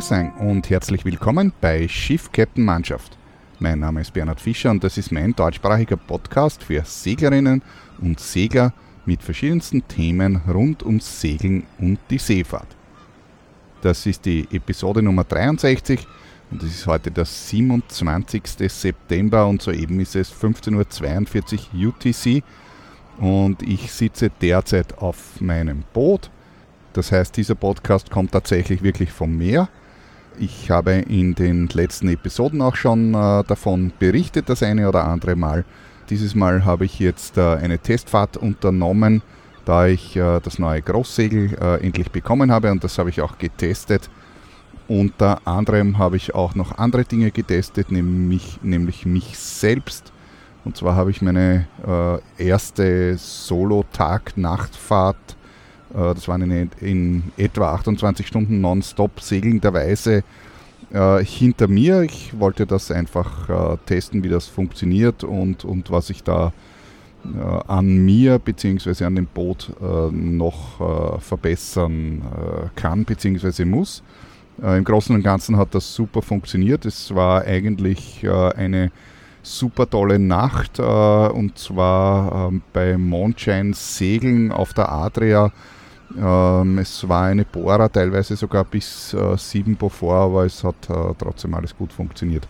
Grüße und herzlich willkommen bei Schiff Captain Mannschaft. Mein Name ist Bernhard Fischer und das ist mein deutschsprachiger Podcast für Seglerinnen und Segler mit verschiedensten Themen rund ums Segeln und die Seefahrt. Das ist die Episode Nummer 63 und es ist heute der 27. September und soeben ist es 15.42 Uhr UTC und ich sitze derzeit auf meinem Boot das heißt, dieser Podcast kommt tatsächlich wirklich vom Meer. Ich habe in den letzten Episoden auch schon äh, davon berichtet, das eine oder andere Mal. Dieses Mal habe ich jetzt äh, eine Testfahrt unternommen, da ich äh, das neue Großsegel endlich bekommen habe und das habe ich auch getestet. Unter anderem habe ich auch noch andere Dinge getestet, nämlich, nämlich mich selbst. Und zwar habe ich meine erste Solo-Tag-Nachtfahrt das waren in, in, etwa 28 Stunden nonstop segelnderweise äh, hinter mir. Ich wollte das einfach äh, testen, wie das funktioniert und, und was ich da äh, an mir bzw. an dem Boot äh, noch äh, verbessern kann bzw. muss. Im Großen und Ganzen hat das super funktioniert. Es war eigentlich eine super tolle Nacht und zwar ähm, bei Mondschein Segeln auf der Adria ähm, es war eine Bohrer, teilweise sogar bis äh, 7 Beaufort, aber es hat äh, trotzdem alles gut funktioniert.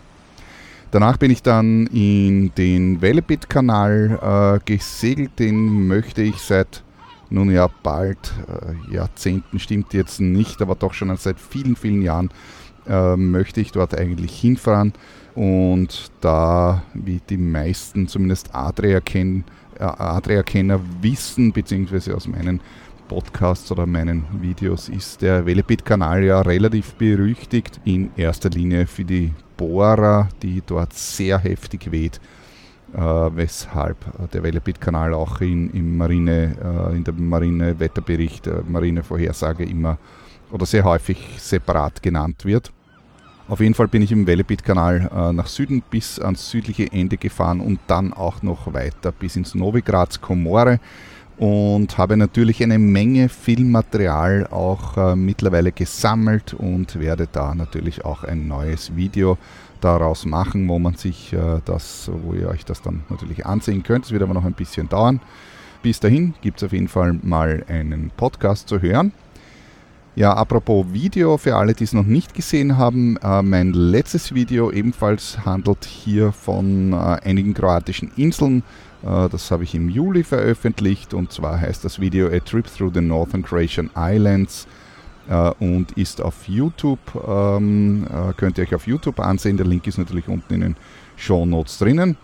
Danach bin ich dann in den Wellebit-Kanal äh, gesegelt, den möchte ich seit nun ja bald äh, Jahrzehnten, stimmt jetzt nicht, aber doch schon seit vielen, vielen Jahren äh, möchte ich dort eigentlich hinfahren. Und da, wie die meisten zumindest Adria-Kenner äh, Adria wissen, beziehungsweise aus meinen Podcasts oder meinen Videos ist der Welebit-Kanal ja relativ berüchtigt. In erster Linie für die Bohrer, die dort sehr heftig weht, äh, weshalb der Welebit-Kanal auch in, im Marine, äh, in der Marine-Wetterbericht, äh, Marine-Vorhersage immer oder sehr häufig separat genannt wird. Auf jeden Fall bin ich im Welebit-Kanal äh, nach Süden bis ans südliche Ende gefahren und dann auch noch weiter bis ins Novigrads Komore und habe natürlich eine Menge Filmmaterial auch äh, mittlerweile gesammelt und werde da natürlich auch ein neues Video daraus machen, wo man sich äh, das, wo ihr euch das dann natürlich ansehen könnt. Es wird aber noch ein bisschen dauern. Bis dahin gibt es auf jeden Fall mal einen Podcast zu hören. Ja, apropos Video, für alle, die es noch nicht gesehen haben, äh, mein letztes Video ebenfalls handelt hier von äh, einigen kroatischen Inseln. Äh, das habe ich im Juli veröffentlicht und zwar heißt das Video A Trip Through the Northern Croatian Islands äh, und ist auf YouTube. Ähm, äh, könnt ihr euch auf YouTube ansehen. Der Link ist natürlich unten in den Show Notes drinnen.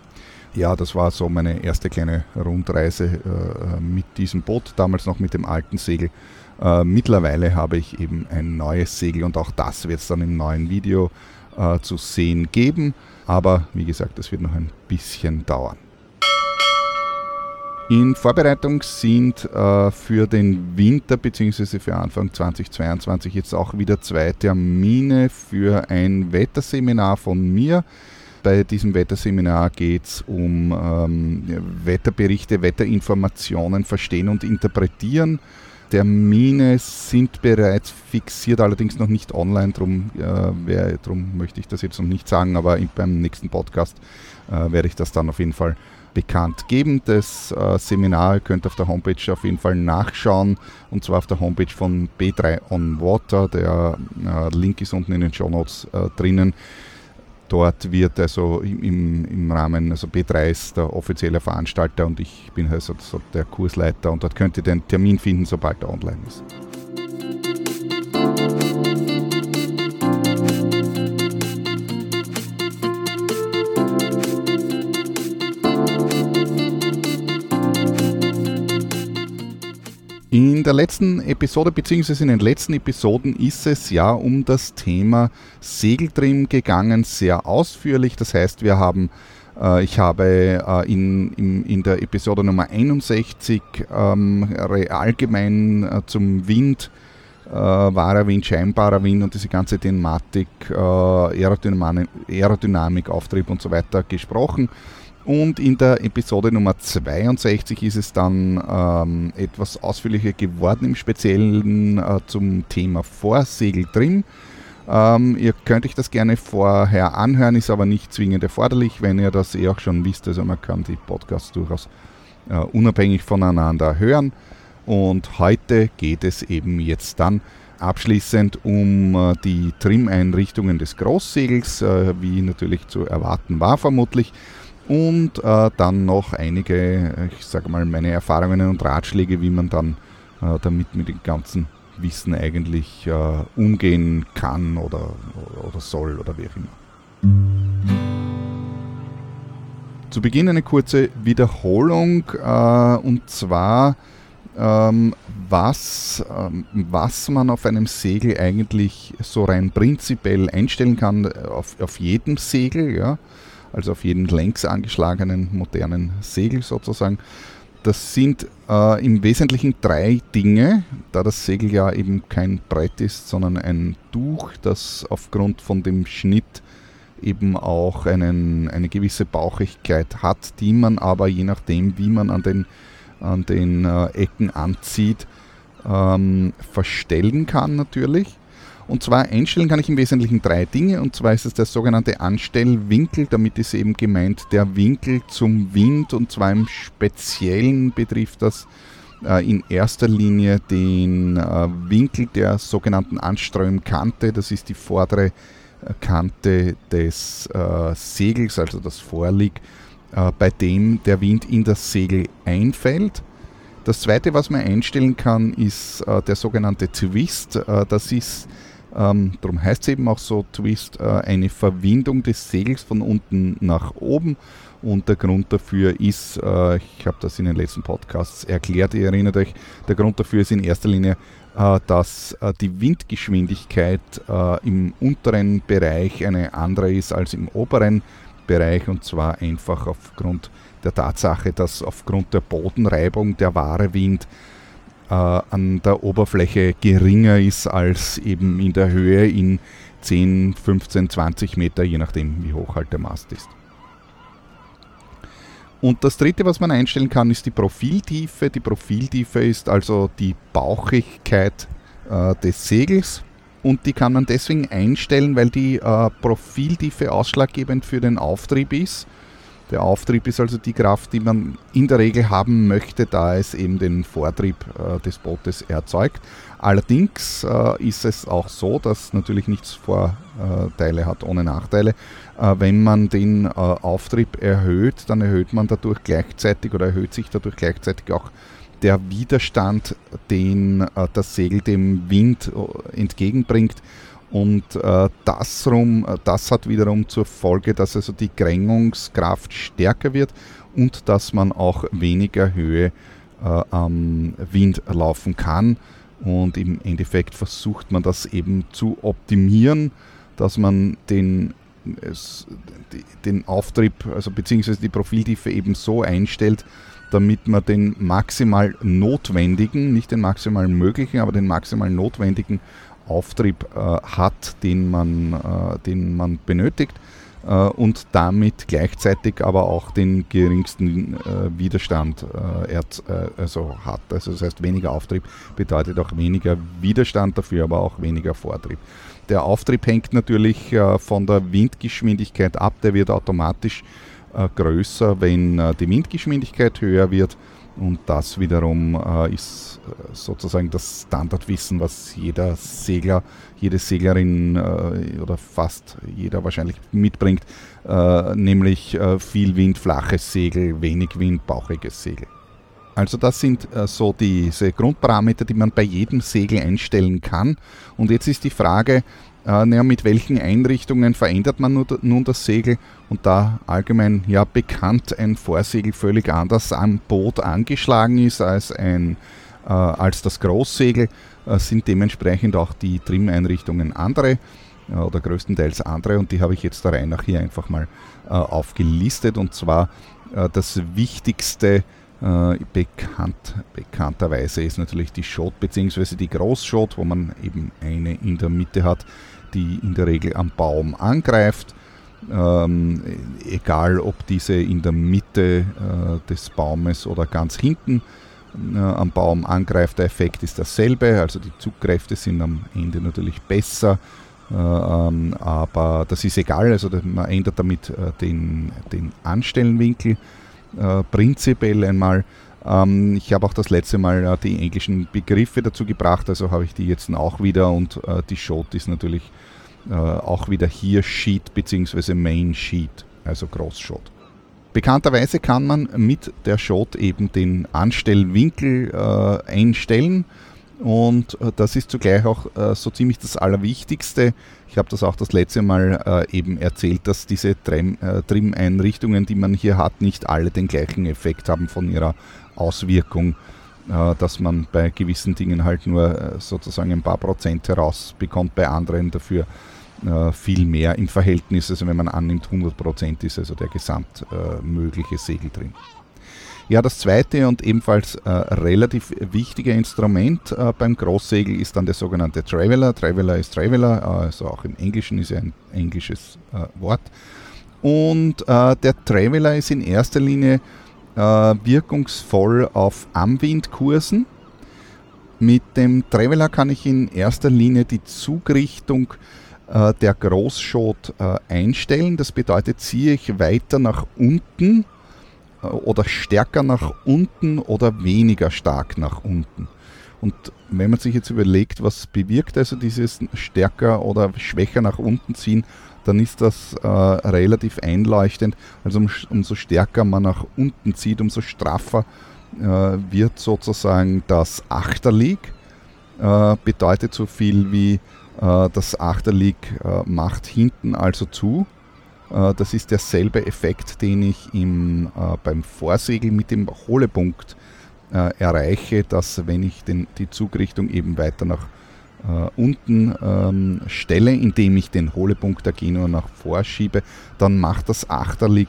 Ja, das war so meine erste kleine Rundreise mit diesem Boot, damals noch mit dem alten Segel. Mittlerweile habe ich eben ein neues Segel und auch das wird es dann im neuen Video zu sehen geben. Aber wie gesagt, das wird noch ein bisschen dauern. In Vorbereitung sind äh, für den Winter bzw. für Anfang 2022 jetzt auch wieder zwei Termine für ein Wetterseminar von mir. Bei diesem Wetterseminar geht es um ähm, Wetterberichte, Wetterinformationen verstehen und interpretieren. Termine sind bereits fixiert, allerdings noch nicht online, darum äh, drum möchte ich das jetzt noch nicht sagen, aber beim nächsten Podcast äh, werde ich das dann auf jeden Fall bekannt geben. Das äh, Seminar könnt ihr auf der Homepage auf jeden Fall nachschauen und zwar auf der Homepage von B3 on Water. Der äh, Link ist unten in den Show Notes äh, drinnen. Dort wird also im, im Rahmen, also B3 ist der offizielle Veranstalter und ich bin also der Kursleiter und dort könnt ihr den Termin finden, sobald er online ist. In der letzten Episode bzw. in den letzten Episoden ist es ja um das Thema Segeltrim gegangen, sehr ausführlich. Das heißt, wir haben, äh, ich habe äh, in, in, in, der Episode Nummer 61 ähm, allgemein äh, zum Wind, äh, wahrer Wind, scheinbarer Wind und diese ganze Thematik, äh, Aerodynamik, Aerodynamik, Auftrieb und so weiter gesprochen. Und in der Episode Nummer 62 ist es dann ähm, etwas ausführlicher geworden, im Speziellen äh, zum Thema Vorsegel drin. Ähm, ihr könnt euch das gerne vorher anhören, ist aber nicht zwingend erforderlich, wenn ihr das eh auch schon wisst. Also man kann die Podcasts durchaus äh, unabhängig voneinander hören. Und heute geht es eben jetzt dann abschließend um äh, die Trim-Einrichtungen des Großsegels, äh, wie natürlich zu erwarten war vermutlich. Und äh, dann noch einige, ich sage mal, meine Erfahrungen und Ratschläge, wie man dann äh, damit mit dem ganzen Wissen eigentlich äh, umgehen kann oder, oder soll oder wie auch immer. Zu Beginn eine kurze Wiederholung äh, und zwar ähm, was, ähm, was man auf einem Segel eigentlich so rein prinzipiell einstellen kann, auf, auf jedem Segel, ja, also auf jeden längs angeschlagenen modernen Segel sozusagen. Das sind äh, im Wesentlichen drei Dinge, da das Segel ja eben kein Brett ist, sondern ein Tuch, das aufgrund von dem Schnitt eben auch einen, eine gewisse Bauchigkeit hat, die man aber je nachdem, wie man an den, an den äh, Ecken anzieht, ähm, verstellen kann natürlich. Und zwar einstellen kann ich im Wesentlichen drei Dinge. Und zwar ist es der sogenannte Anstellwinkel. Damit ist eben gemeint der Winkel zum Wind. Und zwar im Speziellen betrifft das äh, in erster Linie den äh, Winkel der sogenannten Anströmkante. Das ist die vordere Kante des äh, Segels, also das Vorlieg, äh, bei dem der Wind in das Segel einfällt. Das zweite, was man einstellen kann, ist äh, der sogenannte Twist. Äh, das ist, ähm, darum heißt es eben auch so Twist, äh, eine Verwindung des Segels von unten nach oben. Und der Grund dafür ist, äh, ich habe das in den letzten Podcasts erklärt, ihr erinnert euch, der Grund dafür ist in erster Linie äh, dass äh, die Windgeschwindigkeit äh, im unteren Bereich eine andere ist als im oberen Bereich und zwar einfach aufgrund der Tatsache, dass aufgrund der Bodenreibung der wahre Wind an der Oberfläche geringer ist als eben in der Höhe in 10, 15, 20 Meter, je nachdem wie hoch halt der Mast ist. Und das dritte, was man einstellen kann, ist die Profiltiefe. Die Profiltiefe ist also die Bauchigkeit äh, des Segels. Und die kann man deswegen einstellen, weil die äh, Profiltiefe ausschlaggebend für den Auftrieb ist. Der Auftrieb ist also die Kraft, die man in der Regel haben möchte, da es eben den Vortrieb äh, des Bootes erzeugt. Allerdings äh, ist es auch so, dass natürlich nichts Vorteile hat ohne Nachteile. Äh, wenn man den äh, Auftrieb erhöht, dann erhöht man dadurch gleichzeitig oder erhöht sich dadurch gleichzeitig auch der Widerstand, den äh, das Segel dem Wind äh, entgegenbringt. Und äh, das, rum, äh, das hat wiederum zur Folge, dass also die Krängungskraft stärker wird und dass man auch weniger Höhe äh, am Wind laufen kann. Und im Endeffekt versucht man das eben zu optimieren, dass man den, es, den Auftrieb, also beziehungsweise die Profiltiefe eben so einstellt, damit man den maximal notwendigen, nicht den maximal möglichen, aber den maximal notwendigen Auftrieb äh, hat, den man, äh, den man benötigt äh, und damit gleichzeitig aber auch den geringsten Widerstand also hat. Also das heißt, weniger Auftrieb bedeutet auch weniger Widerstand, dafür aber auch weniger Vortrieb. Der Auftrieb hängt natürlich von der Windgeschwindigkeit ab, der wird automatisch größer, wenn die Windgeschwindigkeit höher wird und das wiederum ist sozusagen das Standardwissen, was jeder Segler, jede Seglerin äh, oder fast jeder wahrscheinlich mitbringt, äh, nämlich äh, viel Wind, flaches Segel, wenig Wind, bauchiges Segel. Also das sind äh, so diese Grundparameter, die man bei jedem Segel einstellen kann. Und jetzt ist die Frage, äh, naja, mit welchen Einrichtungen verändert man nun das Segel? Und da allgemein ja bekannt ein Vorsegel völlig anders am Boot angeschlagen ist als, ein, äh, als das Großsegel, äh, sind dementsprechend auch die Trim-Einrichtungen andere äh, oder größtenteils andere und die habe ich jetzt da rein nach hier einfach mal äh, aufgelistet und zwar äh, das wichtigste bekannt, bekannterweise ist natürlich die Schot bzw. die Großschot, wo man eben eine in der Mitte hat, die in der Regel am Baum angreift. Ähm, egal ob diese in der Mitte äh, des Baumes oder ganz hinten äh, am Baum angreift, der Effekt ist dasselbe, also die Zugkräfte sind am Ende natürlich besser Äh, ähm, aber das ist egal, also man ändert damit äh, den, den Anstellenwinkel äh, prinzipiell einmal. Ähm, ich habe auch das letzte Mal die englischen Begriffe dazu gebracht, also habe ich die jetzt auch wieder und die Shot ist natürlich auch wieder hier Sheet bzw. Main Sheet, also Großshot. Bekannterweise kann man mit der Shot eben den Anstellwinkel äh, einstellen und äh, das ist zugleich auch äh, so ziemlich das Allerwichtigste. Ich habe das auch das letzte Mal äh, eben erzählt, dass diese Trim-Einrichtungen, die man hier hat, nicht alle den gleichen Effekt haben von ihrer Auswirkung, dass man bei gewissen Dingen halt nur sozusagen ein paar Prozent herausbekommt, bei anderen dafür viel mehr im Verhältnis, also wenn man annimmt 100 Prozent ist also der gesamtmögliche Segel drin. Ja, das zweite und ebenfalls äh, relativ wichtige Instrument äh, beim Großsegel ist dann der sogenannte Traveler. Traveler ist Traveler, äh, also auch im Englischen ist ja ein englisches äh, Wort. Und äh, der Traveler ist in erster Linie äh, wirkungsvoll auf Amwindkursen. Mit dem Traveler kann ich in erster Linie die Zugrichtung der Großschot einstellen. Das bedeutet, ziehe ich weiter nach unten, oder stärker nach unten oder weniger stark nach unten. Und wenn man sich jetzt überlegt, was bewirkt also dieses stärker oder schwächer nach unten ziehen, dann ist das äh, relativ einleuchtend. Also um, umso stärker man nach unten zieht, umso straffer äh, wird sozusagen das Achterlig. Äh, bedeutet so viel wie äh, das Achterlig äh, macht hinten also zu äh, das ist derselbe Effekt, den ich im, äh, beim Vorsegel mit dem Hohlepunkt äh, erreiche, dass wenn ich den, die Zugrichtung eben weiter nach äh, unten ähm, stelle, indem ich den Hohlepunkt der Genua nach vorschiebe, dann macht das Achterlig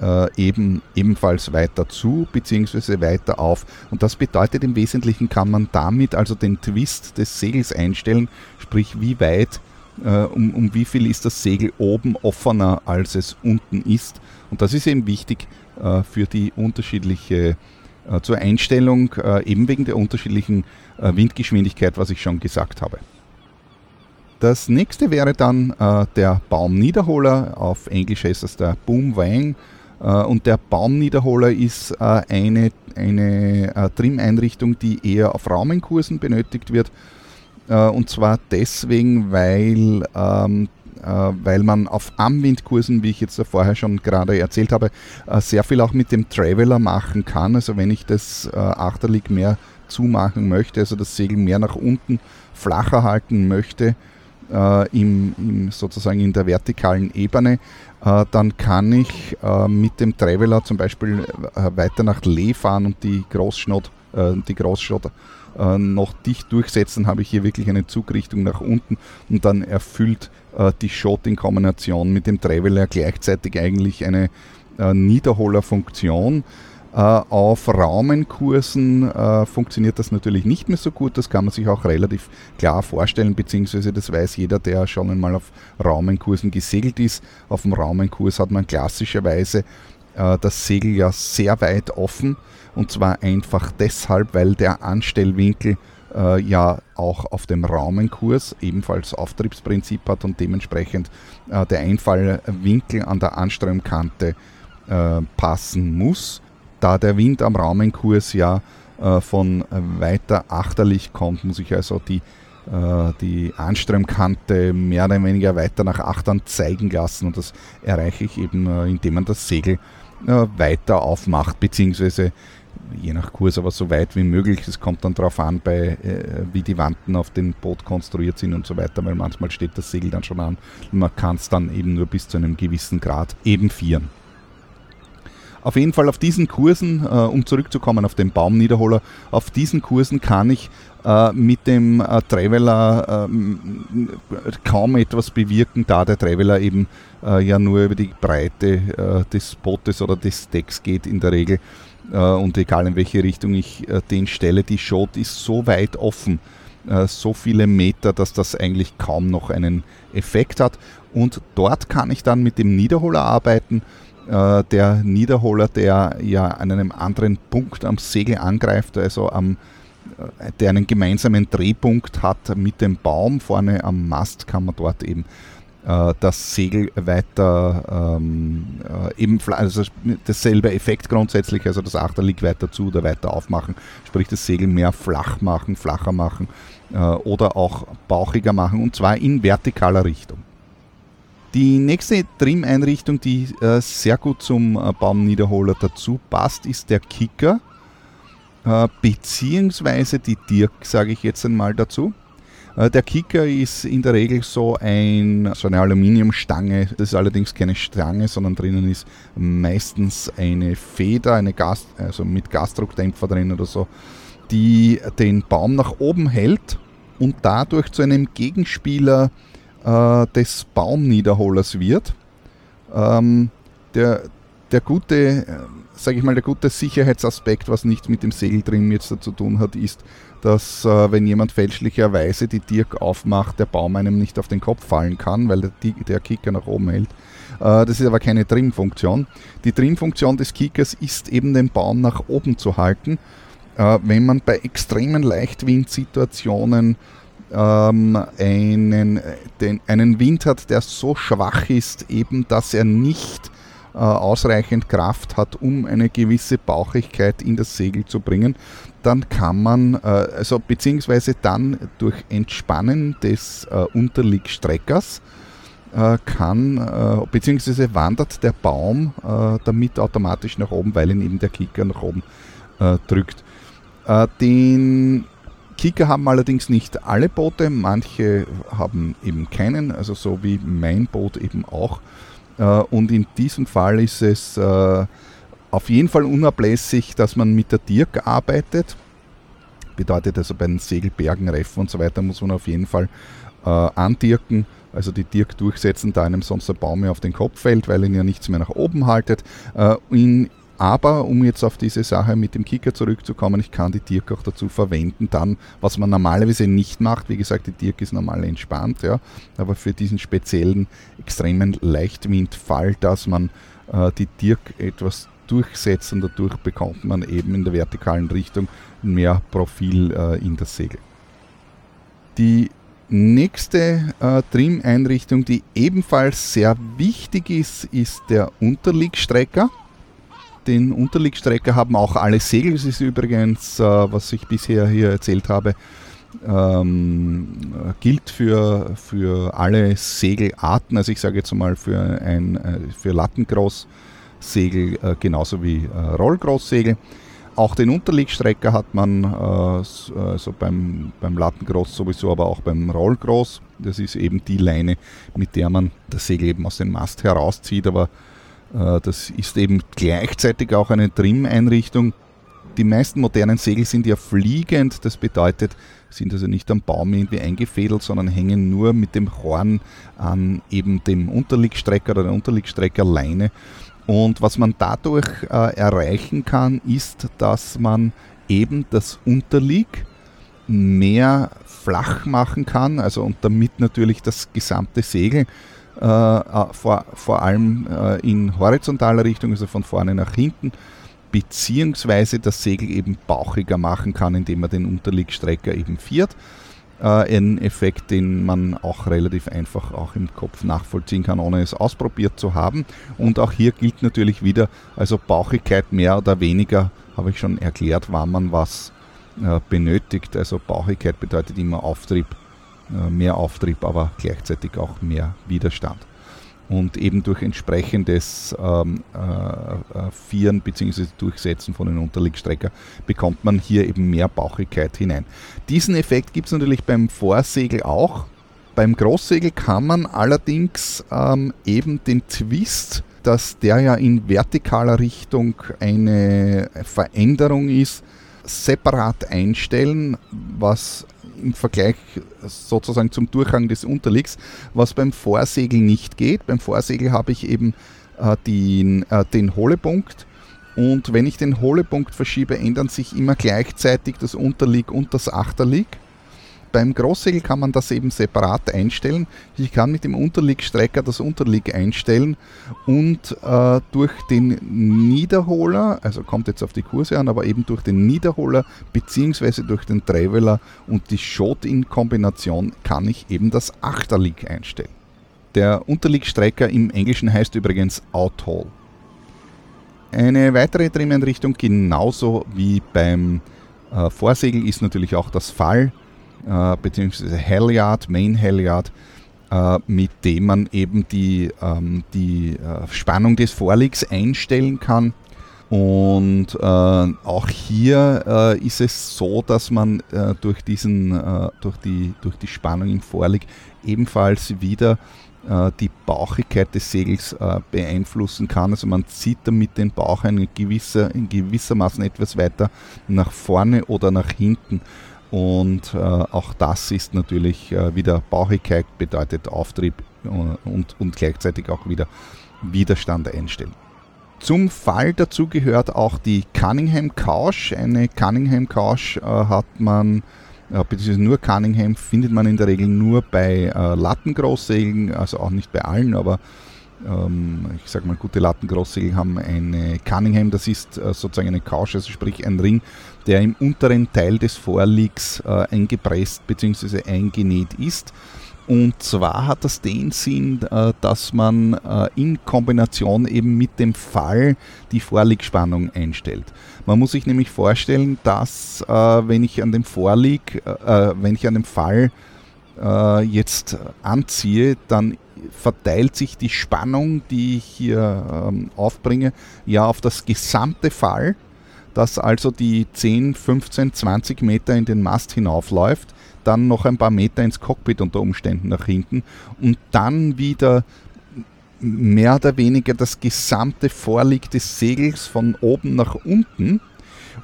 äh, eben ebenfalls weiter zu bzw. weiter auf. Und das bedeutet im Wesentlichen kann man damit also den Twist des Segels einstellen, sprich wie weit äh, um, um wie viel ist das Segel oben offener, als es unten ist. Und das ist eben wichtig äh, für die unterschiedliche äh, zur Einstellung, äh, eben wegen der unterschiedlichen äh, Windgeschwindigkeit, was ich schon gesagt habe. Das nächste wäre dann äh, der Baumniederholer, auf Englisch heißt das der Boom Wang. und der Baumniederholer ist eine, eine Trim-Einrichtung, die eher auf Raumenkursen benötigt wird und zwar deswegen, weil, ähm, äh, weil man auf Amwindkursen, wie ich jetzt vorher schon gerade erzählt habe, äh, sehr viel auch mit dem Traveler machen kann. Also wenn ich das äh, Achterlig mehr zumachen möchte, also das Segel mehr nach unten flacher halten möchte, äh, im, im, sozusagen in der vertikalen Ebene, äh, dann kann ich äh, mit dem Traveler zum Beispiel äh, weiter nach Lee fahren und die Großschnott, die Großschnott äh, noch dicht durchsetzen, habe ich hier wirklich eine Zugrichtung nach unten und dann erfüllt äh, die Shot in Kombination mit dem Traveler gleichzeitig eigentlich eine äh, Niederholerfunktion. Uh, auf Raumenkursen uh, funktioniert das natürlich nicht mehr so gut. Das kann man sich auch relativ klar vorstellen, beziehungsweise das weiß jeder, der schon einmal auf Raumenkursen gesegelt ist. Auf dem Raumenkurs hat man klassischerweise uh, das Segel ja sehr weit offen und zwar einfach deshalb, weil der Anstellwinkel äh, ja auch auf dem Raumenkurs ebenfalls Auftriebsprinzip hat und dementsprechend äh, der Einfallwinkel an der Anströmkante äh, passen muss. Da der Wind am Raumenkurs ja äh, von weiter achterlich kommt, muss ich also die äh, die Anströmkante mehr oder weniger weiter nach Achtern zeigen lassen und das erreiche ich eben, äh, indem man das Segel weiter aufmacht, beziehungsweise je nach Kurs aber so weit wie möglich. Es kommt dann darauf an, bei, äh, wie die Wanten auf dem Boot konstruiert sind und so weiter, weil manchmal steht das Segel dann schon an und man kann es dann eben nur bis zu einem gewissen Grad eben vieren. Auf jeden Fall auf diesen Kursen, äh, um zurückzukommen auf den Baumniederholer, auf diesen Kursen kann ich äh, mit dem äh, Traveler ähm, kaum etwas bewirken, da der Traveler eben äh, ja nur über die Breite äh, des Bootes oder des Decks geht in der Regel und egal in welche Richtung ich äh, den stelle, die Shot ist so weit offen, äh, so viele Meter, dass das eigentlich kaum noch einen Effekt hat. Und dort kann ich dann mit dem Niederholer arbeiten. Der Niederholer, der ja an einem anderen Punkt am Segel angreift, also am, der einen gemeinsamen Drehpunkt hat mit dem Baum. Vorne am Mast kann man dort eben äh, das Segel weiter ähm, äh, eben also dasselbe Effekt grundsätzlich, also das Achterlieg weiter zu oder weiter aufmachen, sprich das Segel mehr flach machen, flacher machen äh, oder auch bauchiger machen und zwar in vertikaler Richtung. Die nächste Trim-Einrichtung, die äh, sehr gut zum äh, Baumniederholer dazu passt, ist der Kicker, äh, beziehungsweise die Dirk, sage ich jetzt einmal dazu. Äh, der Kicker ist in der Regel so, ein, so eine Aluminiumstange. Das ist allerdings keine Stange, sondern drinnen ist meistens eine Feder, eine Gas, also mit Gasdruckdämpfer drin oder so, die den Baum nach oben hält und dadurch zu einem Gegenspieler äh, des Baumniederholers wird. Ähm, der, der gute, äh, sage ich mal, der gute Sicherheitsaspekt, was nicht mit dem Segel drin jetzt zu tun hat, ist, dass äh, wenn jemand fälschlicherweise die Dirk aufmacht, der Baum einem nicht auf den Kopf fallen kann, weil der, der Kicker nach oben hält. Äh, das ist aber keine Trimfunktion. Die Trimfunktion des Kickers ist eben den Baum nach oben zu halten, äh, wenn man bei extremen Leichtwindsituationen ähm, einen, den, einen Wind hat, der so schwach ist, eben dass er nicht äh, ausreichend Kraft hat, um eine gewisse Bauchigkeit in das Segel zu bringen, dann kann man, äh, also beziehungsweise dann durch Entspannen des äh, Unterliegstreckers äh, kann, beziehungsweise wandert der Baum damit automatisch nach oben, weil ihn eben der Kicker nach oben drückt. den Kicker haben allerdings nicht alle Boote, manche haben eben keinen, also so wie mein Boot eben auch. und in diesem Fall ist es auf jeden Fall unablässig, dass man mit der Dirk arbeitet. Bedeutet also bei den Segelbergen, Reffen und so weiter muss man auf jeden Fall äh, andirken, also die Dirk durchsetzen, da einem sonst der Baum mehr auf den Kopf fällt, weil ihn ja nichts mehr nach oben haltet. Äh, in, aber um jetzt auf diese Sache mit dem Kicker zurückzukommen, ich kann die Dirk auch dazu verwenden, dann, was man normalerweise nicht macht, wie gesagt, die Dirk ist normal entspannt, ja, aber für diesen speziellen extremen Leichtwindfall, dass man äh, die Dirk etwas durchsetzen. Dadurch bekommt man eben in der vertikalen Richtung mehr Profil äh, in das Segel. Die nächste äh, Trim-Einrichtung, die ebenfalls sehr wichtig ist, ist der Unterliegstrecker. Den Unterliegstrecker haben auch alle Segel. Das ist übrigens, äh, was ich bisher hier erzählt habe, ähm, gilt für, für alle Segelarten. Also ich sage jetzt mal für ein äh, für Lattencross Segel äh, genauso wie äh, Rollgroßsegel. Auch den Unterliegstrecker hat man äh, also beim, beim Lattengroß sowieso, aber auch beim Rollgroß. Das ist eben die Leine, mit der man das Segel eben aus dem Mast herauszieht, aber äh, das ist eben gleichzeitig auch eine Trim-Einrichtung. Die meisten modernen Segel sind ja fliegend, das bedeutet, sind also nicht am Baum irgendwie eingefädelt, sondern hängen nur mit dem Horn an eben dem Unterliegstrecker oder der Unterliegstreckerleine. Und was man dadurch äh, erreichen kann, ist, dass man eben das Unterlieg mehr flach machen kann, also und damit natürlich das gesamte Segel äh, äh, vor, vor allem äh, in horizontaler Richtung, also von vorne nach hinten, beziehungsweise das Segel eben bauchiger machen kann, indem man den Unterliegstrecker eben viert. äh, ein Effekt, den man auch relativ einfach auch im Kopf nachvollziehen kann, ohne es ausprobiert zu haben. Und auch hier gilt natürlich wieder, also Bauchigkeit mehr oder weniger, habe ich schon erklärt, wann man was äh, benötigt. Also Bauchigkeit bedeutet immer Auftrieb, äh, mehr Auftrieb, aber gleichzeitig auch mehr Widerstand und eben durch entsprechendes ähm, äh, äh, Vieren bzw. Durchsetzen von den Unterliegstrecker bekommt man hier eben mehr Bauchigkeit hinein. Diesen Effekt gibt es natürlich beim Vorsegel auch. Beim Großsegel kann man allerdings ähm, eben den Twist, dass der ja in vertikaler Richtung eine Veränderung ist, separat einstellen, was im Vergleich sozusagen zum Durchhang des Unterliegs, was beim Vorsegel nicht geht. Beim Vorsegel habe ich eben äh, den, äh, den Hohlepunkt und wenn ich den Hohlepunkt verschiebe, ändern sich immer gleichzeitig das Unterlieg und das Achterlieg. Beim Großsegel kann man das eben separat einstellen. Ich kann mit dem Unterliegstrecker das Unterlieg einstellen und äh, durch den Niederholer, also kommt jetzt auf die Kurse an, aber eben durch den Niederholer bzw. durch den Traveler und die Shot in Kombination kann ich eben das Achterlieg einstellen. Der Unterliegstrecker im Englischen heißt übrigens Outhole. Eine weitere Trimeinrichtung, genauso wie beim äh, Vorsegel, ist natürlich auch das Fall äh, bzw. Halyard, Main Halyard, äh, mit dem man eben die, ähm, die äh, Spannung des Vorlegs einstellen kann. Und äh, auch hier äh, ist es so, dass man äh, durch, diesen, durch, die, durch die Spannung im Vorleg ebenfalls wieder die Bauchigkeit des Segels äh, beeinflussen kann. Also man zieht damit den Bauch in gewisser, in gewissermaßen etwas weiter nach vorne oder nach hinten. Und äh, auch das ist natürlich äh, wieder Bauchigkeit, bedeutet Auftrieb äh, und, und gleichzeitig auch wieder Widerstand einstellen. Zum Fall dazu gehört auch die Cunningham Couch. Eine Cunningham Couch hat man beziehungsweise nur Cunningham findet man in der Regel nur bei äh, Lattengroßsegeln, also auch nicht bei allen, aber ähm, ich sage mal, gute Lattengroßsegel haben eine Cunningham, das ist äh, sozusagen eine Couch, also sprich ein Ring, der im unteren Teil des Vorliegs äh, eingepresst bzw. eingenäht ist. Und zwar hat das den Sinn, äh, dass man äh, in Kombination eben mit dem Fall die Vorliegspannung einstellt. Man muss sich nämlich vorstellen, dass äh, wenn ich an dem Vorlieg, wenn ich an dem Fall jetzt anziehe, dann verteilt sich die Spannung, die ich hier ähm, aufbringe, ja auf das gesamte Fall, dass also die 10, 15, 20 Meter in den Mast hinaufläuft dann noch ein paar Meter ins Cockpit unter Umständen nach hinten und dann wieder mehr oder weniger das gesamte Vorlieg des Segels von oben nach unten.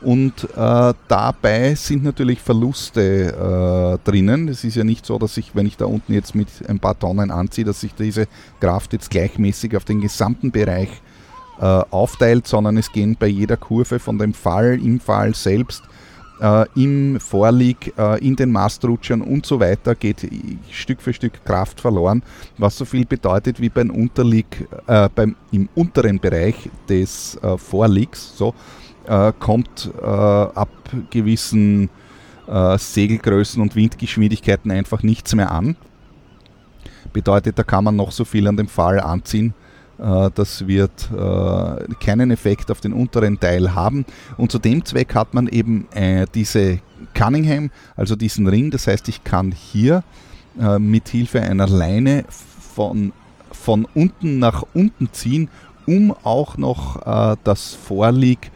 Und äh, dabei sind natürlich Verluste äh, drinnen. Es ist ja nicht so, dass ich, wenn ich da unten jetzt mit ein paar Tonnen anziehe, dass sich diese Kraft jetzt gleichmäßig auf den gesamten Bereich äh, aufteilt, sondern es gehen bei jeder Kurve von dem Fall im Fall selbst äh, im Vorlieg, äh, in den Mastrutschern und so weiter geht Stück für Stück Kraft verloren, was so viel bedeutet wie beim Unterlieg, äh, beim, im unteren Bereich des äh, Vorliegs, so, äh, kommt ab gewissen Segelgrößen und Windgeschwindigkeiten einfach nichts mehr an. Bedeutet, da kann man noch so viel an dem Fall anziehen, das wird äh, keinen Effekt auf den unteren Teil haben. Und zu dem Zweck hat man eben äh, diese Cunningham, also diesen Ring. Das heißt, ich kann hier mit Hilfe einer Leine von, von unten nach unten ziehen, um auch noch das Vorlieg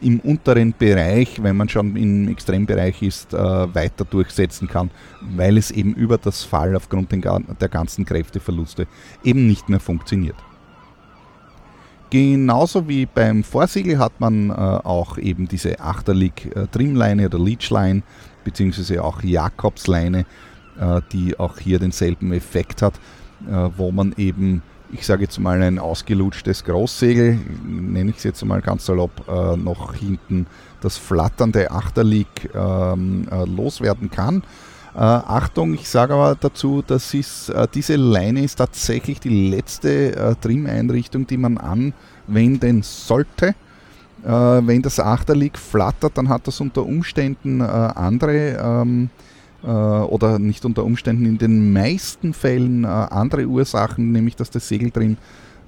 im unteren Bereich, wenn man schon im Extrembereich ist, weiter durchsetzen kann, weil es eben über das Fall aufgrund der ganzen Kräfteverluste eben nicht mehr funktioniert. Genauso wie beim Vorsiegel hat man äh, auch eben diese Achterlig-Trimleine äh, oder Leechline, beziehungsweise auch Jakobsleine, äh, die auch hier denselben Effekt hat, äh, wo man eben, ich sage jetzt mal, ein ausgelutschtes Großsegel, nenne ich es jetzt mal ganz salopp, äh, noch hinten das flatternde Achterlig ähm, äh, loswerden kann. Äh, Achtung, ich sage aber dazu, dass äh, diese Leine ist tatsächlich die letzte äh, Trim-Einrichtung, die man anwenden sollte. Äh, wenn das Achterlig flattert, dann hat das unter Umständen äh, andere ähm, äh, oder nicht unter Umständen in den meisten Fällen andere Ursachen, nämlich dass das Segeltrim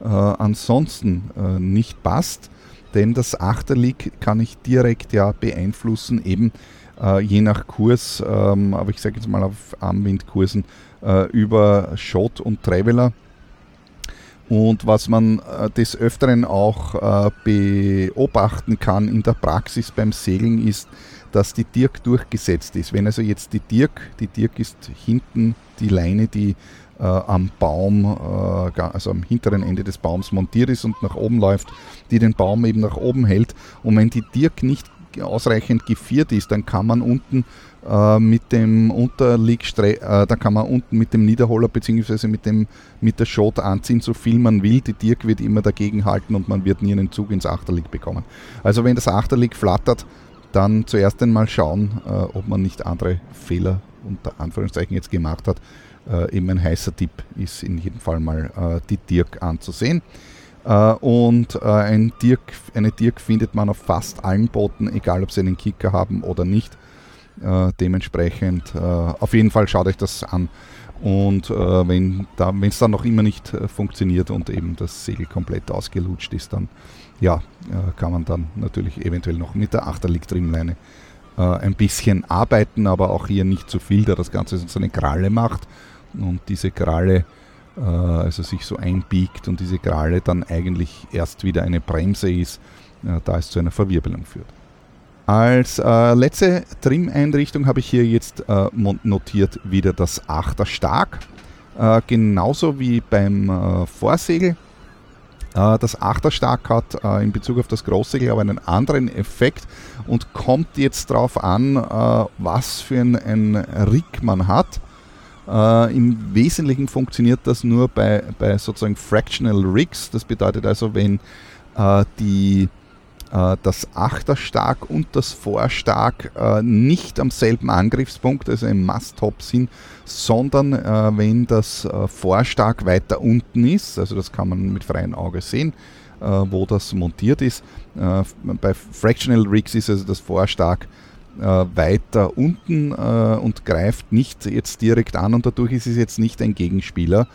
ansonsten nicht passt. Denn das Achterlig kann ich direkt ja beeinflussen, eben äh, je nach Kurs, ähm, aber ich sage jetzt mal auf Armwindkursen, äh, über Shot und Traveler. Und was man äh, des Öfteren auch äh, beobachten kann in der Praxis beim Segeln ist, dass die Dirk durchgesetzt ist. Wenn also jetzt die Dirk, die Dirk ist hinten die Leine, die äh, am Baum, äh, also am hinteren Ende des Baums montiert ist und nach oben läuft, die den Baum eben nach oben hält. Und wenn die Dirk nicht ausreichend geviert ist, dann kann man unten äh, mit dem Unterliegstreit, äh, da kann man unten mit dem Niederholer bzw. mit, mit der Schot anziehen, so viel man will. Die Dirk wird immer dagegen halten und man wird nie einen Zug ins Achterlieg bekommen. Also wenn das Achterlieg flattert, dann zuerst einmal schauen, äh, ob man nicht andere Fehler unter Anführungszeichen jetzt gemacht hat. Äh, eben ein heißer Tipp ist in jedem Fall mal äh, die Dirk anzusehen. Äh, und äh, ein Dirk, eine Dirk findet man auf fast allen Booten, egal ob sie einen Kicker haben oder nicht. Äh, dementsprechend auf jeden Fall schaut euch das an. Und wenn es dann noch immer nicht funktioniert und eben das Segel komplett ausgelutscht ist, dann ja, kann man dann natürlich eventuell noch mit der Achterlick-Trimleine ein bisschen arbeiten, aber auch hier nicht zu viel, da das Ganze so eine Kralle macht. Und diese Kralle also sich so einbiegt und diese Kralle dann eigentlich erst wieder eine Bremse ist, äh, da es zu einer Verwirbelung führt. Als äh, letzte Trim-Einrichtung habe ich hier jetzt äh, notiert wieder das Achterstark. Äh, genauso wie beim äh, Vorsegel. Äh, das Achterstark hat in Bezug auf das Großsegel aber einen anderen Effekt und kommt jetzt darauf an, was für ein, ein Rig man hat. Äh, Im Wesentlichen funktioniert das nur bei, bei sozusagen Fractional Rigs. Das bedeutet also, wenn äh, die, äh, das Achterstark und das Vorstark äh, nicht am selben Angriffspunkt, also im Masttop sind, sondern äh, wenn das äh, Vorstark weiter unten ist, also das kann man mit freiem Auge sehen, wo das montiert ist. bei Fractional Rigs ist also das Vorstark weiter unten äh, und greift nicht jetzt direkt an und dadurch ist es jetzt nicht ein Gegenspieler,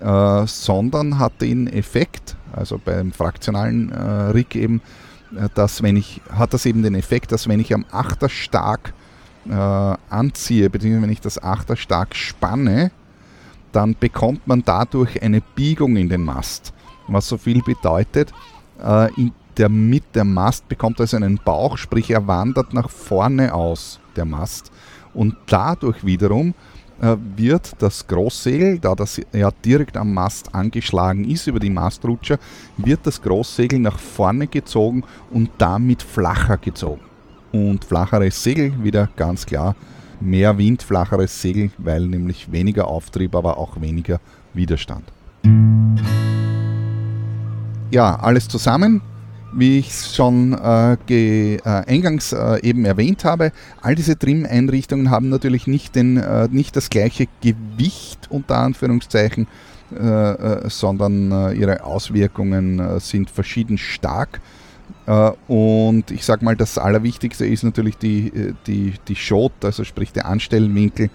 äh, sondern hat den Effekt, also beim fraktionalen äh, Rig eben, äh, dass wenn ich, hat das eben den Effekt, dass wenn ich am Achter stark äh, anziehe, beziehungsweise wenn ich das Achter stark spanne, dann bekommt man dadurch eine Biegung in den Mast. Was so viel bedeutet, in der mit der Mast bekommt also einen Bauch, sprich er wandert nach vorne aus, der Mast. Und dadurch wiederum äh, wird das Großsegel, da das ja direkt am Mast angeschlagen ist über die Mastrutscher, wird das Großsegel nach vorne gezogen und damit flacher gezogen. Und flacheres Segel, wieder ganz klar, mehr Wind, flacheres Segel, weil nämlich weniger Auftrieb, aber auch weniger Widerstand. Ja, alles zusammen wie ich es schon äh, äh, eingangs äh, eben erwähnt habe, all diese Trim-Einrichtungen haben natürlich nicht, den, äh, nicht das gleiche Gewicht unter Anführungszeichen, äh, äh, sondern ihre Auswirkungen sind verschieden stark. und ich sage mal, das Allerwichtigste ist natürlich die, die, die Schot, also sprich der Anstellwinkel.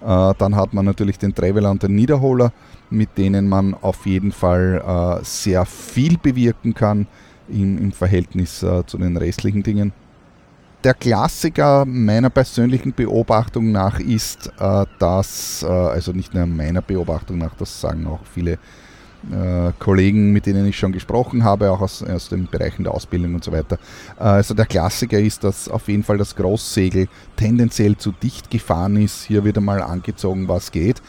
dann hat man natürlich den Traveler und den Niederholer, mit denen man auf jeden Fall sehr viel bewirken kann im, im Verhältnis äh, zu den restlichen Dingen. Der Klassiker meiner persönlichen Beobachtung nach ist, äh, dass, äh, also nicht nur meiner Beobachtung nach, das sagen auch viele äh, Kollegen, mit denen ich schon gesprochen habe, auch aus, aus den Bereichen der Ausbildung und so weiter. Äh, also der Klassiker ist, dass auf jeden Fall das Großsegel tendenziell zu dicht gefahren ist, hier wieder mal angezogen, was geht.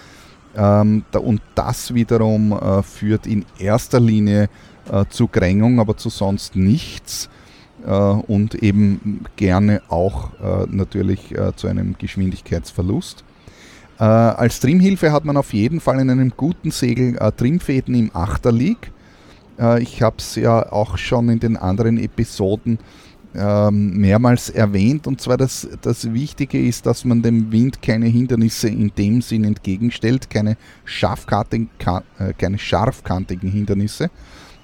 Ähm, und das wiederum führt in erster Linie äh, zu Krängung, aber zu sonst nichts. Äh, und eben gerne auch äh, natürlich äh, zu einem Geschwindigkeitsverlust. Äh, als Trimhilfe hat man auf jeden Fall in einem guten Segel Trimfäden im Achterlieg. ich habe es ja auch schon in den anderen Episoden ähm, mehrmals erwähnt. Und zwar das, das Wichtige ist, dass man dem Wind keine Hindernisse in dem Sinn entgegenstellt, keine, scharfkantigen, keine scharfkantigen Hindernisse,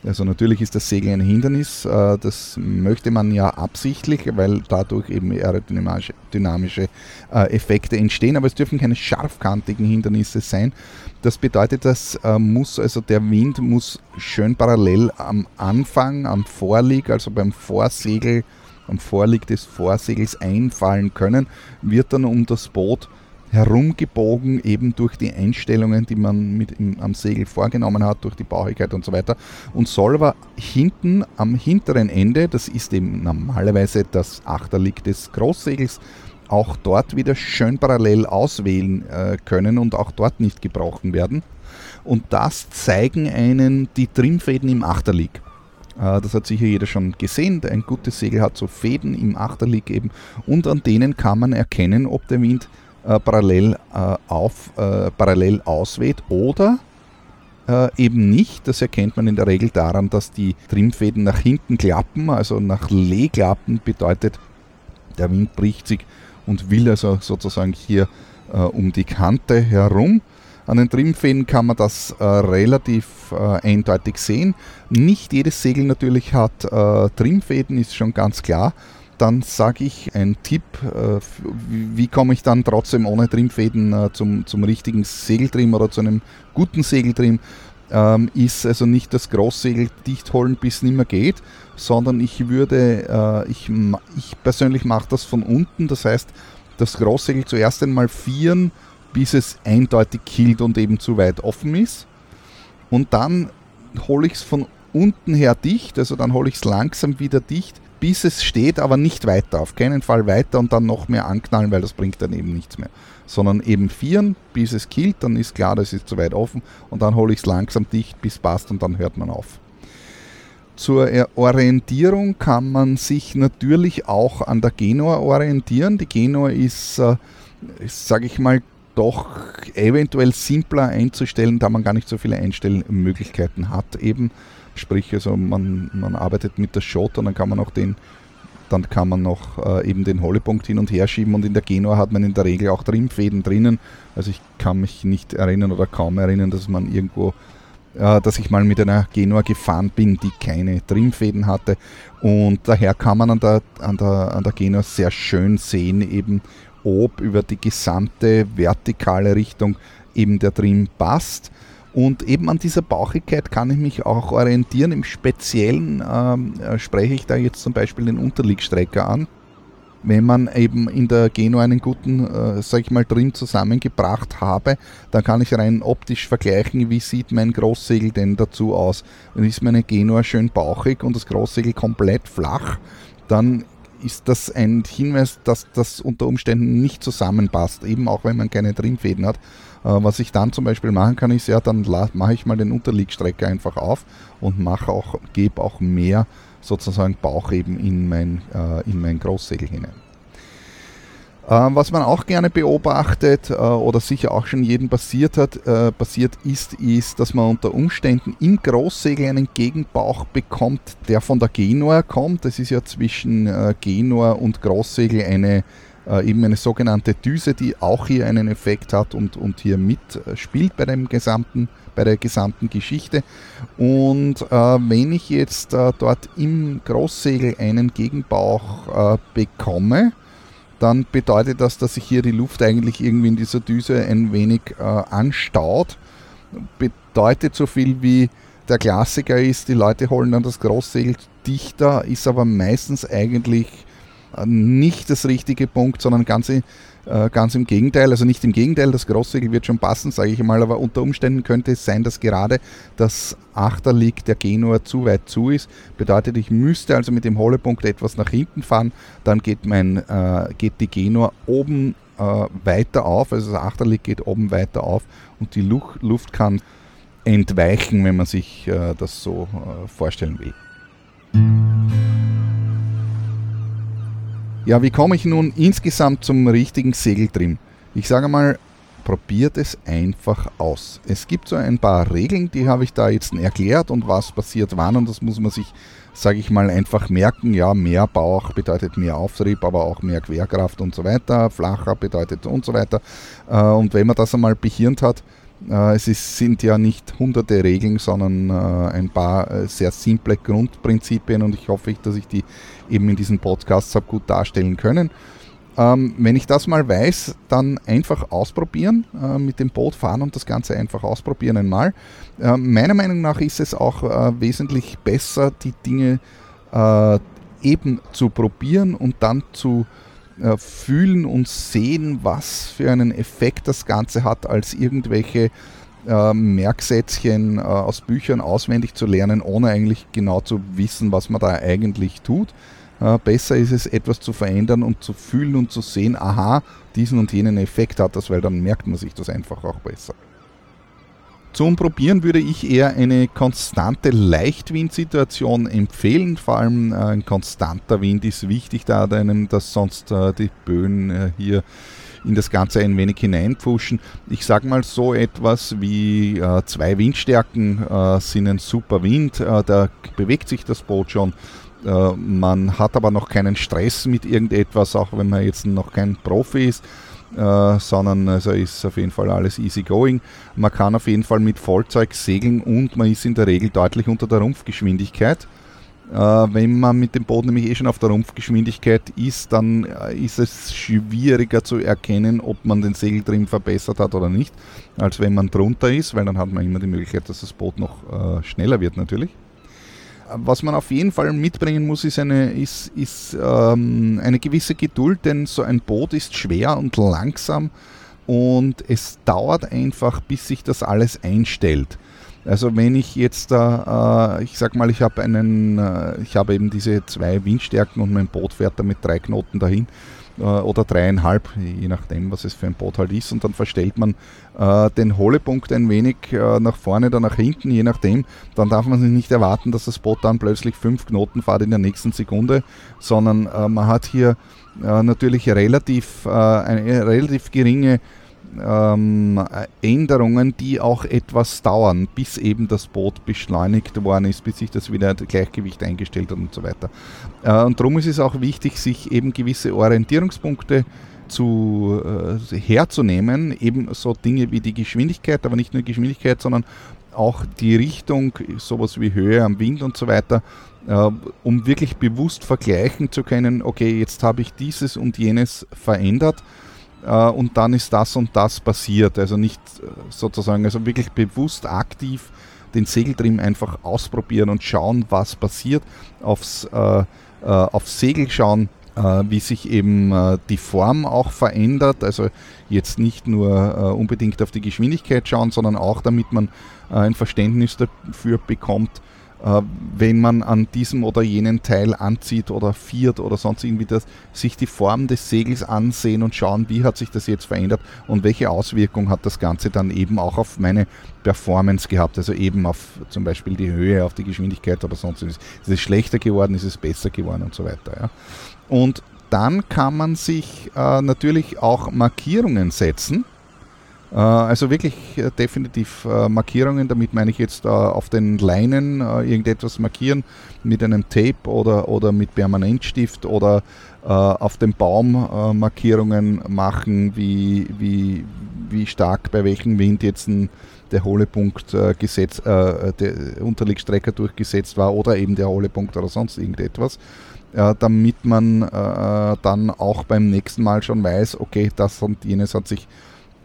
also natürlich ist das Segeln ein Hindernis, äh, das möchte man ja absichtlich, weil dadurch eben aerodynamische äh, Effekte entstehen, aber es dürfen keine scharfkantigen Hindernisse sein. Das bedeutet, das äh, muss, also der Wind muss schön parallel am Anfang, am Vorlieg, also beim Vorsegel, am Vorlieg des Vorsegels einfallen können, wird dann um das Boot herumgebogen, eben durch die Einstellungen, die man mit im, am Segel vorgenommen hat, durch die Bauigkeit und so weiter. Und soll aber hinten am hinteren Ende, das ist eben normalerweise das Achterlieg des Großsegels, auch dort wieder schön parallel auswählen äh, können und auch dort nicht gebrochen werden. Und das zeigen einen die Trimfäden im Achterlieg. Äh, das hat sicher jeder schon gesehen. Ein gutes Segel hat so Fäden im Achterlieg eben und an denen kann man erkennen, ob der Wind äh, parallel, äh, auf, äh, parallel ausweht oder äh, eben nicht. Das erkennt man in der Regel daran, dass die Trimfäden nach hinten klappen, also nach Lee klappen bedeutet, Der Wind bricht sich und will also sozusagen hier äh, um die Kante herum. An den Trimmfäden kann man das äh, relativ äh, eindeutig sehen. Nicht jedes Segel natürlich hat äh, Trimmfäden, ist schon ganz klar. Dann sage ich ein Tipp, äh, wie, komme ich dann trotzdem ohne Trimmfäden äh, zum, zum richtigen Segeltrim oder zu einem guten Segeltrim ähm, ist also nicht das Großsegel dicht holen, bis es nicht mehr geht, sondern ich würde, äh, ich, ich persönlich mache das von unten, das heißt, das Großsegel zuerst einmal vieren, bis es eindeutig killt und eben zu weit offen ist. Und dann hole ich es von unten her dicht, also dann hole ich es langsam wieder dicht, bis es steht, aber nicht weiter, auf keinen Fall weiter und dann noch mehr anknallen, weil das bringt dann eben nichts mehr. Sondern eben vieren, bis es killt, dann ist klar, das ist zu weit offen und dann hole ich es langsam dicht, bis passt und dann hört man auf. Zur Orientierung kann man sich natürlich auch an der Genua orientieren. Die Genua ist, äh, sage ich mal, doch eventuell simpler einzustellen, da man gar nicht so viele Einstellmöglichkeiten hat. Eben, sprich, also man, man arbeitet mit der Shot und dann kann man auch den, dann kann man noch äh, eben den Hollepunkt hin und her schieben und in der Genua hat man in der Regel auch Trimmfäden drinnen. Also ich kann mich nicht erinnern oder kaum erinnern, dass man irgendwo äh, dass ich mal mit einer Genua gefahren bin, die keine Trimmfäden hatte. Und daher kann man an der, an der, an der Genua sehr schön sehen, eben ob über die gesamte vertikale Richtung eben der Trim passt. Und eben an dieser Bauchigkeit kann ich mich auch orientieren. Im Speziellen ähm, äh, spreche ich da jetzt zum Beispiel den Unterliegstrecker an. Wenn man eben in der Geno einen guten, äh, sag ich mal, Trim zusammengebracht habe, dann kann ich rein optisch vergleichen, wie sieht mein Großsegel denn dazu aus. Wenn ist meine Genua schön bauchig und das Großsegel komplett flach, dann ist das ein Hinweis, dass das unter Umständen nicht zusammenpasst, eben auch wenn man keine Trimmfäden hat. Äh, was ich dann zum Beispiel machen kann, ist ja, dann mache ich mal den Unterliegstrecker einfach auf und mache auch, gebe auch mehr sozusagen Bauch eben in mein, äh, in mein Großsegel hinein. Ähm, was man auch gerne beobachtet äh, oder sicher auch schon jedem passiert hat, passiert ist, ist, dass man unter Umständen im Großsegel einen Gegenbauch bekommt, der von der Genua kommt. Das ist ja zwischen Genua und Großsegel eine eben eine sogenannte Düse, die auch hier einen Effekt hat und, und hier mitspielt bei dem gesamten, bei der gesamten Geschichte. Und äh, wenn ich jetzt äh, dort im Großsegel einen Gegenbauch äh, bekomme, dann bedeutet das, dass sich hier die Luft eigentlich irgendwie in dieser Düse ein wenig äh, anstaut. Bedeutet so viel wie der Klassiker ist, die Leute holen dann das Großsegel dichter, ist aber meistens eigentlich äh, nicht das richtige Punkt, sondern ganz äh, ganz im Gegenteil, also nicht im Gegenteil, das Großsegel wird schon passen, sage ich mal, aber unter Umständen könnte es sein, dass gerade das Achterlieg der Genua zu weit zu ist. Bedeutet, ich müsste also mit dem Hollepunkt etwas nach hinten fahren, dann geht, mein, äh, geht die Genua oben äh, weiter auf, also das Achterlieg geht oben weiter auf und die Luft, Luft kann entweichen, wenn man sich äh, das so äh, vorstellen will. Ja, wie komme ich nun insgesamt zum richtigen Segeltrim? Ich sage mal, probiert es einfach aus. Es gibt so ein paar Regeln, die habe ich da jetzt erklärt und was passiert wann und das muss man sich, sage ich mal, einfach merken. Ja, mehr Bauch bedeutet mehr Auftrieb, aber auch mehr Querkraft und so weiter. Flacher bedeutet und so weiter. Äh, und wenn man das einmal behirnt hat, äh, es ist, sind ja nicht hunderte Regeln, sondern äh, ein paar sehr simple Grundprinzipien und ich hoffe, dass ich die eben in diesen Podcasts habe gut darstellen können. Ähm, wenn ich das mal weiß, dann einfach ausprobieren, äh, mit dem Boot fahren und das Ganze einfach ausprobieren einmal. Äh, meiner Meinung nach ist es auch äh, wesentlich besser, die Dinge eben zu probieren und dann zu äh, fühlen und sehen, was für einen Effekt das Ganze hat, als irgendwelche äh, Merksätzchen äh, aus Büchern auswendig zu lernen, ohne eigentlich genau zu wissen, was man da eigentlich tut. Besser ist es, etwas zu verändern und zu fühlen und zu sehen, aha, diesen und jenen Effekt hat das, weil dann merkt man sich das einfach auch besser. Zum Probieren würde ich eher eine konstante Leichtwindsituation empfehlen. Vor allem äh, ein konstanter Wind ist wichtig, da einem das sonst äh, die Böen äh, hier in das Ganze ein wenig hineinpfuschen. Ich sage mal so etwas wie zwei Windstärken sind ein super Wind, da bewegt sich das Boot schon Äh, man hat aber noch keinen Stress mit irgendetwas, auch wenn man jetzt noch kein Profi ist. Uh, sondern also ist auf jeden Fall alles easy going. Man kann auf jeden Fall mit Vollzeug segeln und man ist in der Regel deutlich unter der Rumpfgeschwindigkeit. Äh, wenn man mit dem Boot nämlich eh schon auf der Rumpfgeschwindigkeit ist, dann äh, ist es schwieriger zu erkennen, ob man den Segeltrim verbessert hat oder nicht, als wenn man drunter ist, weil dann hat man immer die Möglichkeit, dass das Boot noch äh, schneller wird natürlich. Was man auf jeden Fall mitbringen muss, ist eine, ist, ist, ähm, eine gewisse Geduld, denn so ein Boot ist schwer und langsam und es dauert einfach, bis sich das alles einstellt. Also wenn ich jetzt da, äh, ich sag mal, ich habe einen, äh, ich habe eben diese zwei Windstärken und mein Boot fährt da mit drei Knoten dahin äh, oder dreieinhalb, je nachdem, was es für ein Boot halt ist, und dann verstellt man äh, den Hohlepunkt ein wenig äh, nach vorne oder nach hinten, je nachdem, dann darf man sich nicht erwarten, dass das Boot dann plötzlich fünf Knoten fährt in der nächsten Sekunde, sondern äh, man hat hier natürlich relativ, eine relativ geringe ähm, Änderungen, die auch etwas dauern, bis eben das Boot beschleunigt worden ist, bis sich das wieder Gleichgewicht eingestellt hat und so weiter. Äh, und darum ist es auch wichtig, sich eben gewisse Orientierungspunkte zu, äh, herzunehmen, eben so Dinge wie die Geschwindigkeit, aber nicht nur Geschwindigkeit, sondern auch die Richtung, sowas wie Höhe am Wind und so weiter, äh, um wirklich bewusst vergleichen zu können, okay, jetzt habe ich dieses und jenes verändert äh, und dann ist das und das passiert. Also nicht äh, sozusagen, also wirklich bewusst aktiv den Segeltrim einfach ausprobieren und schauen, was passiert, aufs, äh, äh, aufs Segel schauen, äh, wie sich eben die Form auch verändert. Also jetzt nicht nur unbedingt auf die Geschwindigkeit schauen, sondern auch damit man ein Verständnis dafür bekommt, wenn man an diesem oder jenen Teil anzieht oder viert oder sonst irgendwie das, sich die Form des Segels ansehen und schauen, wie hat sich das jetzt verändert und welche Auswirkung hat das Ganze dann eben auch auf meine Performance gehabt, also eben auf zum Beispiel die Höhe, auf die Geschwindigkeit oder sonst was. Ist es schlechter geworden, ist es besser geworden und so weiter. Ja. Und dann kann man sich äh, natürlich auch Markierungen setzen äh, also wirklich äh, definitiv äh, Markierungen, damit meine ich jetzt auf den Leinen irgendetwas markieren mit einem Tape oder, oder mit Permanentstift oder auf dem Baum Markierungen machen, wie, wie, wie stark bei welchem Wind jetzt ein, der Hohlepunkt äh, gesetz, äh, der Unterlegstrecker durchgesetzt war oder eben der Hohlepunkt oder sonst irgendetwas, äh, damit man dann auch beim nächsten Mal schon weiß, okay, das und jenes hat sich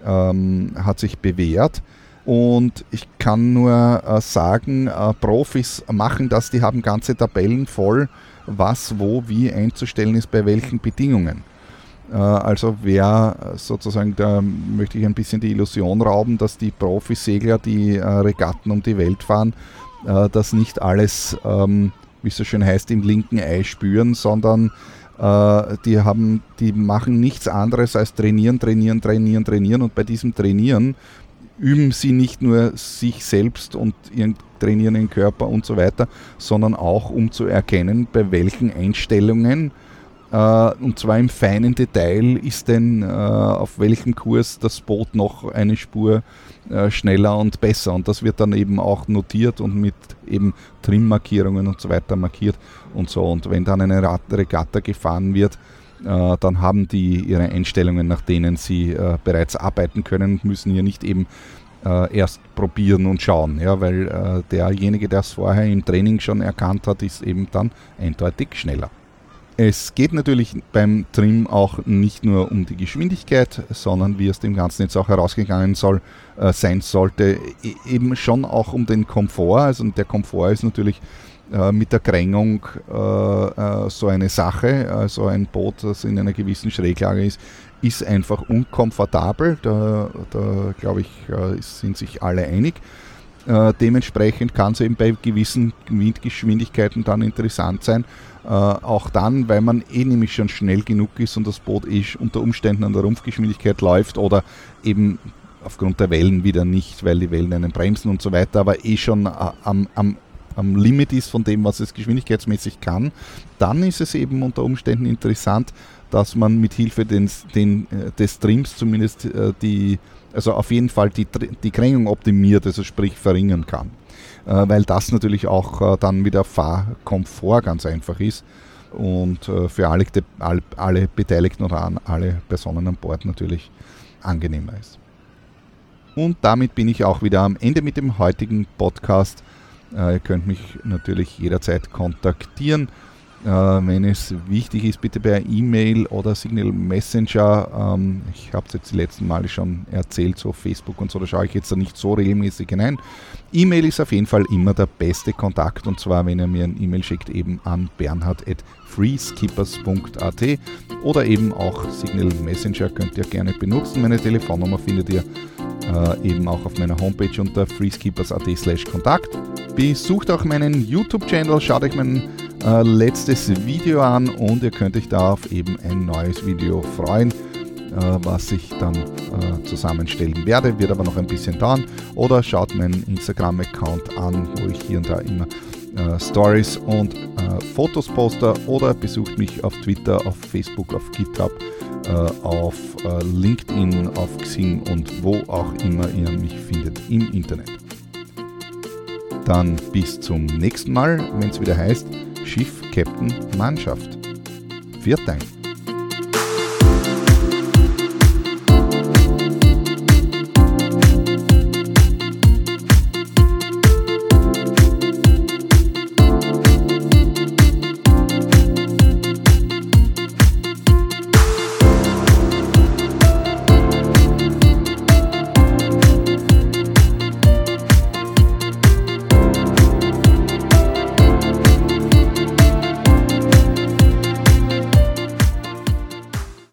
ähm, hat sich bewährt. Und ich kann nur äh, sagen, äh, Profis machen das, die haben ganze Tabellen voll, was, wo, wie einzustellen ist, bei welchen Bedingungen. Äh, also wer sozusagen, da möchte ich ein bisschen die Illusion rauben, dass die Profisegler, die äh, Regatten um die Welt fahren, äh, das nicht alles, ähm, wie es so schön heißt, im linken Ei spüren, sondern äh, die, haben, die machen nichts anderes als trainieren, trainieren, trainieren, trainieren und bei diesem Trainieren üben sie nicht nur sich selbst und ihren trainieren den Körper und so weiter, sondern auch um zu erkennen, bei welchen Einstellungen und zwar im feinen Detail ist denn, uh, auf welchem Kurs das Boot noch eine Spur uh, schneller und besser. Und das wird dann eben auch notiert und mit eben Trimmarkierungen und so weiter markiert und so. Und wenn dann eine Regatta gefahren wird, dann haben die ihre Einstellungen, nach denen sie bereits arbeiten können und müssen hier nicht eben erst probieren und schauen, ja, weil derjenige, der es vorher im Training schon erkannt hat, ist eben dann eindeutig schneller. Es geht natürlich beim Trim auch nicht nur um die Geschwindigkeit, sondern wie aus dem Ganzen jetzt auch herausgegangen soll, äh, sein sollte, e-, eben schon auch um den Komfort. Also der Komfort ist natürlich äh, mit der Krängung äh, äh, so eine Sache. Also ein Boot, das in einer gewissen Schräglage ist, ist einfach unkomfortabel. Da, da glaube ich, äh, sind sich alle einig. Äh, dementsprechend kann es eben bei gewissen Windgeschwindigkeiten dann interessant sein, äh, auch dann, weil man eh nämlich schon schnell genug ist und das Boot eh unter Umständen an der Rumpfgeschwindigkeit läuft oder eben aufgrund der Wellen wieder nicht, weil die Wellen einen bremsen und so weiter, aber eh schon äh, am, am, am Limit ist von dem, was es geschwindigkeitsmäßig kann, dann ist es eben unter Umständen interessant, dass man mit Hilfe des, den, äh, des Trims zumindest die, also auf jeden Fall die, die Krängung optimiert, also sprich verringern kann. Äh, weil das natürlich auch äh, dann mit der Fahrkomfort ganz einfach ist und äh, für alle, alle, Beteiligten oder alle Personen an Bord natürlich angenehmer ist. Und damit bin ich auch wieder am Ende mit dem heutigen Podcast. Ihr könnt mich natürlich jederzeit kontaktieren. Äh, wenn es wichtig ist, bitte per E-Mail oder Signal Messenger. Ähm, ich habe es jetzt die letzten Male schon erzählt, so Facebook und so, da schaue ich jetzt da nicht so regelmäßig hinein. E-Mail ist auf jeden Fall immer der beste Kontakt und zwar, wenn ihr mir ein E-Mail schickt, eben an bernhard.freeskippers.at oder eben auch Signal Messenger könnt ihr gerne benutzen. Meine Telefonnummer findet ihr äh, eben auch auf meiner Homepage unter freeskippers.at slash Kontakt. Besucht auch meinen YouTube-Channel, schaut euch mein äh, letztes Video an und ihr könnt euch da auf eben ein neues Video freuen, äh, was ich dann äh, zusammenstellen werde. Wird aber noch ein bisschen dauern. Oder schaut meinen Instagram-Account an, wo ich hier und da immer äh, Stories und äh, Fotos poste. Oder besucht mich auf Twitter, auf Facebook, auf GitHub, äh, auf LinkedIn, auf Xing und wo auch immer ihr mich findet im Internet. Dann bis zum nächsten Mal, wenn es wieder heißt Schiff, Captain, Mannschaft. Viert Dank.